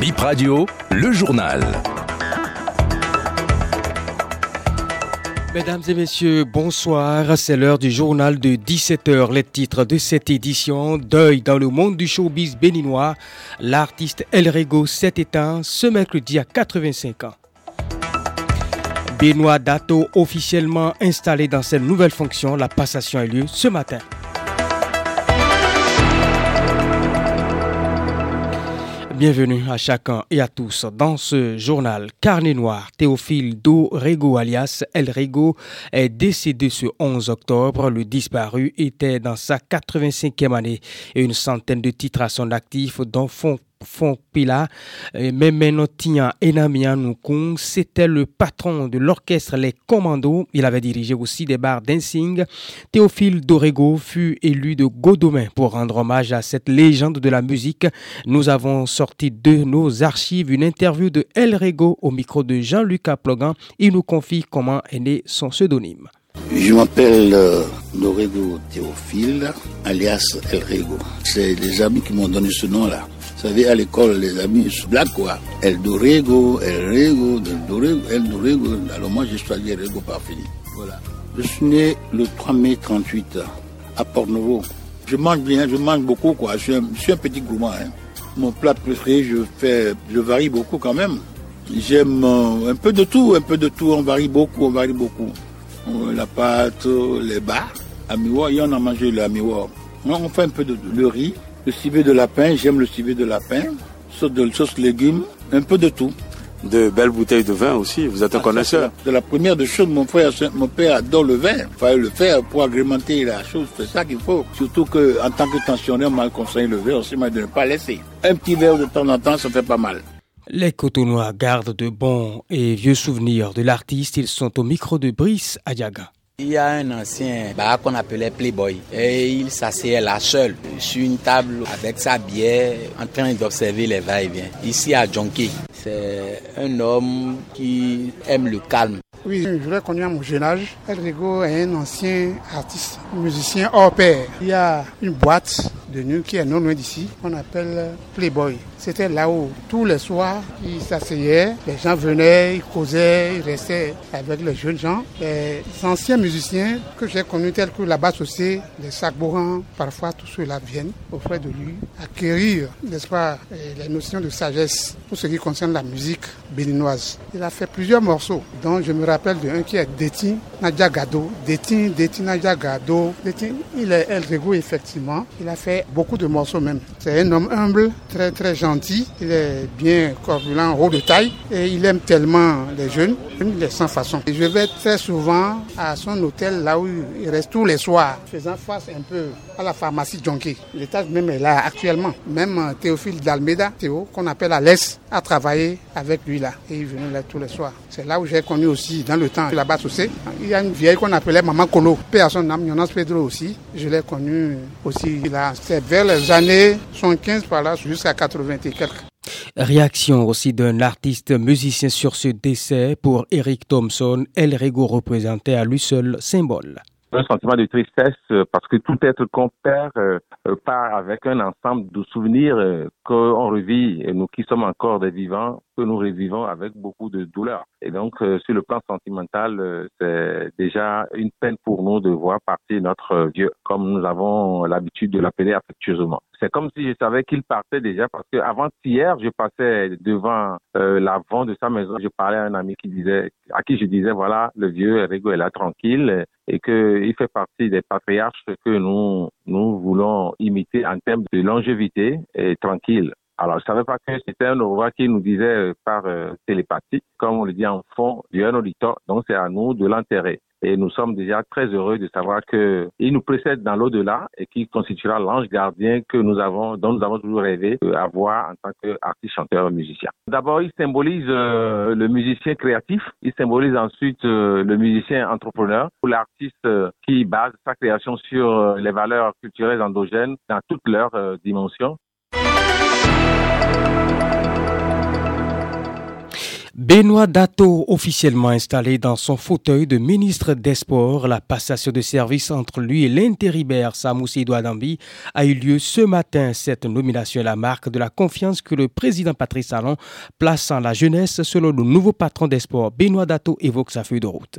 Bip Radio, le journal. Mesdames et messieurs, bonsoir. C'est l'heure du journal de 17h. Les titres de cette édition Deuil dans le monde du showbiz béninois. L'artiste El Rego s'est éteint ce mercredi à 85 ans. Benoît Dato officiellement installé dans cette nouvelle fonction. La passation a lieu ce matin. Bienvenue à chacun et à tous dans ce journal Carnet Noir. Théophile Do Rego alias El Rego est décédé ce 11 octobre. Le disparu était dans sa 85e année et une centaine de titres à son actif dont font Fonkpila, Memenotian Enamian Nukung, c'était le patron de l'orchestre Les Commandos. Il avait dirigé aussi des bars dancing. Théophile Dorego fut élu de Godomain pour rendre hommage à cette légende de la musique. Nous avons sorti de nos archives une interview de El Rego au micro de Jean-Luc Plogan. Il nous confie comment est né son pseudonyme. Je m'appelle euh, Dorego Théophile, alias El Rego. C'est les amis qui m'ont donné ce nom-là. Vous savez, à l'école, les amis, je suis black, quoi. El Dorego, El Rego, El Dorego, El Dorego. Alors moi, j'ai choisi El Rego par. Voilà. Je suis né le 3 mai 38 à Port-Nouveau. Je mange bien, je mange beaucoup, quoi. Je suis un, petit gourmand, hein. Mon plat préféré, je fais, je varie beaucoup quand même. J'aime euh, un peu de tout, un peu de tout. On varie beaucoup, on varie beaucoup. Euh, La pâte, les bars. À Miwa, on a mangé le Miwa. On fait un peu de, de riz, le civet de lapin, j'aime le civet de lapin, sauce de sauce légumes, un peu de tout. De belles bouteilles de vin aussi, vous êtes un connaisseur. De la première des choses, mon frère, mon père adore le vin. Il fallait le faire pour agrémenter la chose, c'est ça qu'il faut. Surtout que en tant que tensionnaire, mal conseillé le verre, aussi mal de ne pas laisser. Un petit verre de temps en temps, ça fait pas mal. Les Cotonois gardent de bons et vieux souvenirs de l'artiste. Ils sont au micro de Brice Adiaga. Il y a un ancien bar qu'on appelait Playboy et il s'asseyait là seul sur une table avec sa bière en train d'observer les va-et-vient. Ici à Jonké, c'est un homme qui aime le calme. Oui, je l'ai connu à mon jeune âge. El Rigo est un ancien artiste, musicien hors pair. Il y a une boîte de nuit qui est non loin d'ici, qu'on appelle Playboy. C'était là où tous les soirs, il s'asseyait, les gens venaient, ils causaient, ils restaient avec les jeunes gens. Les anciens musiciens que j'ai connus tels que la basse aussi, les Sakboran, parfois tous ceux-là viennent auprès de lui acquérir, n'est-ce pas, les notions de sagesse pour ce qui concerne la musique béninoise. Il a fait plusieurs morceaux, dont je me rappelle d'un qui est Détin Nadia Gado. Détin, Détin Nadia Gado. Détin, il est El Rego effectivement. Il a fait beaucoup de morceaux même. C'est un homme humble, très très gentil. Il est bien corpulent, haut de taille. Et il aime tellement les jeunes. Il est sans façon. Et je vais très souvent à son hôtel là où il reste tous les soirs, faisant face un peu à la pharmacie Jonké. L'étage même est là actuellement. Même Théophile d'Almeida, Théo, qu'on appelle Alès, a travaillé avec lui là. Et il venait là tous les soirs. C'est là où j'ai connu aussi, dans le temps, là-bas. Il y a une vieille qu'on appelait Maman Colo. Père son âme, Jonas Pedro aussi. Je l'ai connu aussi là. C'est vers les années 75 par là, jusqu'à 80 et quelques. Réaction aussi d'un artiste musicien sur ce décès pour Eric Thompson. El Rego représentait à lui seul symbole un sentiment de tristesse parce que tout être qu'on perd euh, part avec un ensemble de souvenirs euh, qu'on revit et nous qui sommes encore des vivants que nous revivons avec beaucoup de douleur. Et donc euh, sur le plan sentimental, c'est déjà une peine pour nous de voir partir notre vieux comme nous avons l'habitude de l'appeler affectueusement. C'est comme si je savais qu'il partait déjà parce que avant hier, je passais devant l'avant de sa maison, je parlais à un ami qui disait à qui je disais voilà le vieux Rigo est là tranquille et qu'il fait partie des patriarches que nous, nous voulons imiter en termes de longévité et tranquille. Alors, je savais pas que c'était un au qui nous disait par euh, télépathie, comme on le dit en fond, du un auditeur. Donc, c'est à nous de l'enterrer. Et nous sommes déjà très heureux de savoir que il nous précède dans l'au-delà et qui constituera l'ange gardien que nous avons, dont nous avons toujours rêvé avoir en tant qu'artiste, chanteur, musicien. D'abord, il symbolise euh, le musicien créatif. Il symbolise ensuite euh, le musicien entrepreneur ou l'artiste euh, qui base sa création sur les valeurs culturelles endogènes dans toutes leurs dimensions. Benoît Dato, officiellement installé dans son fauteuil de ministre des Sports, la passation de service entre lui et l'intérimaire Samoussi Douadambi a eu lieu ce matin. Cette nomination est la marque de la confiance que le président Patrice Talon place en la jeunesse selon le nouveau patron des sports. Benoît Dato évoque sa feuille de route.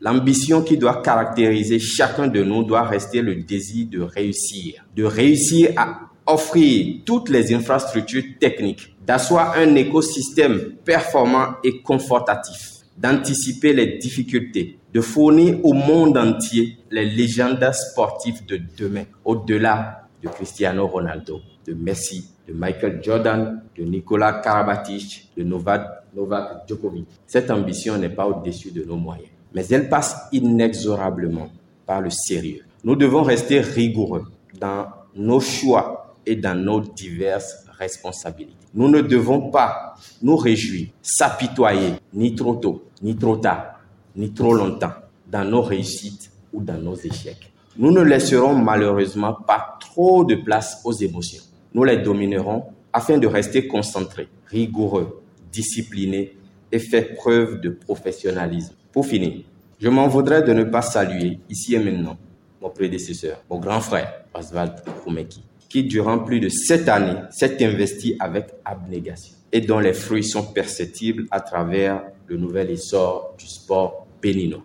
L'ambition qui doit caractériser chacun de nous doit rester le désir de réussir, de réussir à offrir toutes les infrastructures techniques d'asseoir un écosystème performant et confortatif, d'anticiper les difficultés, de fournir au monde entier les légendes sportives de demain, au-delà de Cristiano Ronaldo, de Messi, de Michael Jordan, de Nicolas Karabatic, de Novak, Novak Djokovic. Cette ambition n'est pas au-dessus de nos moyens, mais elle passe inexorablement par le sérieux. Nous devons rester rigoureux dans nos choix et dans nos diverses responsabilités. Nous ne devons pas nous réjouir, s'apitoyer, ni trop tôt, ni trop tard, ni trop longtemps, dans nos réussites ou dans nos échecs. Nous ne laisserons malheureusement pas trop de place aux émotions. Nous les dominerons afin de rester concentrés, rigoureux, disciplinés et faire preuve de professionnalisme. Pour finir, je m'en voudrais de ne pas saluer ici et maintenant mon prédécesseur, mon grand frère, Oswald Koumeki qui, durant plus de sept années, s'est investi avec abnégation et dont les fruits sont perceptibles à travers le nouvel essor du sport béninois.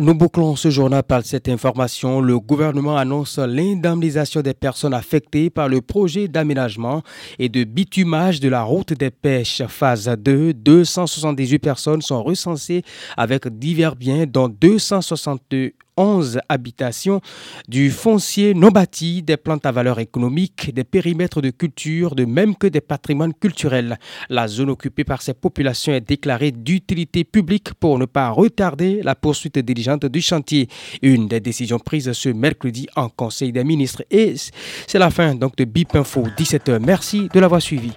Nous bouclons ce journal par cette information. Le gouvernement annonce l'indemnisation des personnes affectées par le projet d'aménagement et de bitumage de la route des pêches phase 2. 278 personnes sont recensées avec divers biens, dont 262 11 habitations, du foncier non bâti, des plantes à valeur économique, des périmètres de culture, de même que des patrimoines culturels. La zone occupée par ces populations est déclarée d'utilité publique pour ne pas retarder la poursuite diligente du chantier. Une des décisions prises ce mercredi en Conseil des ministres. Et c'est la fin donc de BIP Info 17h. Merci de l'avoir suivi.